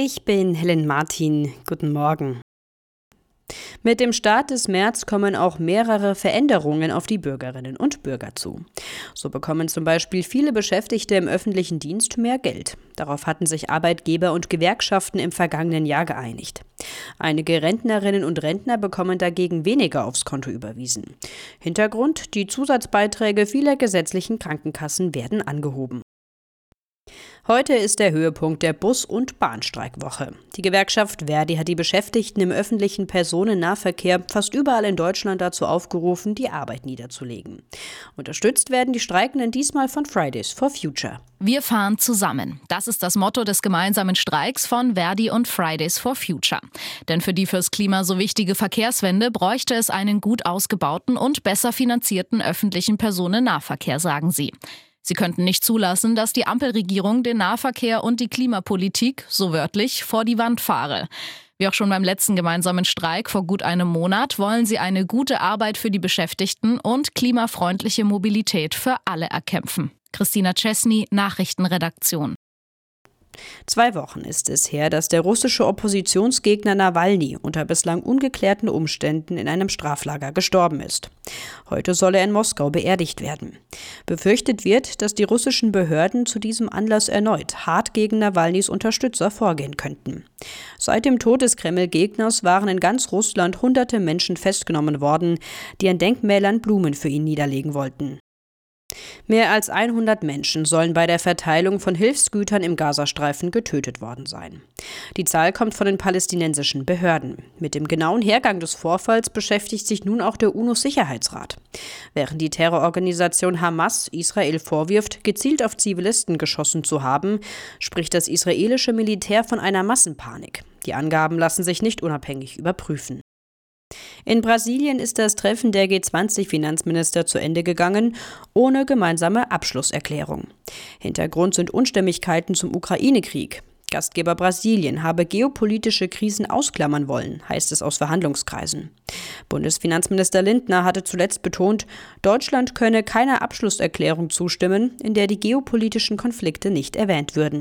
Ich bin Helen Martin. Guten Morgen. Mit dem Start des März kommen auch mehrere Veränderungen auf die Bürgerinnen und Bürger zu. So bekommen zum Beispiel viele Beschäftigte im öffentlichen Dienst mehr Geld. Darauf hatten sich Arbeitgeber und Gewerkschaften im vergangenen Jahr geeinigt. Einige Rentnerinnen und Rentner bekommen dagegen weniger aufs Konto überwiesen. Hintergrund, die Zusatzbeiträge vieler gesetzlichen Krankenkassen werden angehoben. Heute ist der Höhepunkt der Bus- und Bahnstreikwoche. Die Gewerkschaft Verdi hat die Beschäftigten im öffentlichen Personennahverkehr fast überall in Deutschland dazu aufgerufen, die Arbeit niederzulegen. Unterstützt werden die Streikenden diesmal von Fridays for Future. Wir fahren zusammen. Das ist das Motto des gemeinsamen Streiks von Verdi und Fridays for Future. Denn für die fürs Klima so wichtige Verkehrswende bräuchte es einen gut ausgebauten und besser finanzierten öffentlichen Personennahverkehr, sagen sie. Sie könnten nicht zulassen, dass die Ampelregierung den Nahverkehr und die Klimapolitik, so wörtlich, vor die Wand fahre. Wie auch schon beim letzten gemeinsamen Streik vor gut einem Monat wollen sie eine gute Arbeit für die Beschäftigten und klimafreundliche Mobilität für alle erkämpfen. Christina Chesney, Nachrichtenredaktion. Zwei Wochen ist es her, dass der russische Oppositionsgegner Nawalny unter bislang ungeklärten Umständen in einem Straflager gestorben ist. Heute soll er in Moskau beerdigt werden. Befürchtet wird, dass die russischen Behörden zu diesem Anlass erneut hart gegen Nawalnys Unterstützer vorgehen könnten. Seit dem Tod des Kreml-Gegners waren in ganz Russland hunderte Menschen festgenommen worden, die an Denkmälern Blumen für ihn niederlegen wollten. Mehr als 100 Menschen sollen bei der Verteilung von Hilfsgütern im Gazastreifen getötet worden sein. Die Zahl kommt von den palästinensischen Behörden. Mit dem genauen Hergang des Vorfalls beschäftigt sich nun auch der UNO-Sicherheitsrat. Während die Terrororganisation Hamas Israel vorwirft, gezielt auf Zivilisten geschossen zu haben, spricht das israelische Militär von einer Massenpanik. Die Angaben lassen sich nicht unabhängig überprüfen. In Brasilien ist das Treffen der G20-Finanzminister zu Ende gegangen, ohne gemeinsame Abschlusserklärung. Hintergrund sind Unstimmigkeiten zum Ukraine-Krieg. Gastgeber Brasilien habe geopolitische Krisen ausklammern wollen, heißt es aus Verhandlungskreisen. Bundesfinanzminister Lindner hatte zuletzt betont, Deutschland könne keiner Abschlusserklärung zustimmen, in der die geopolitischen Konflikte nicht erwähnt würden.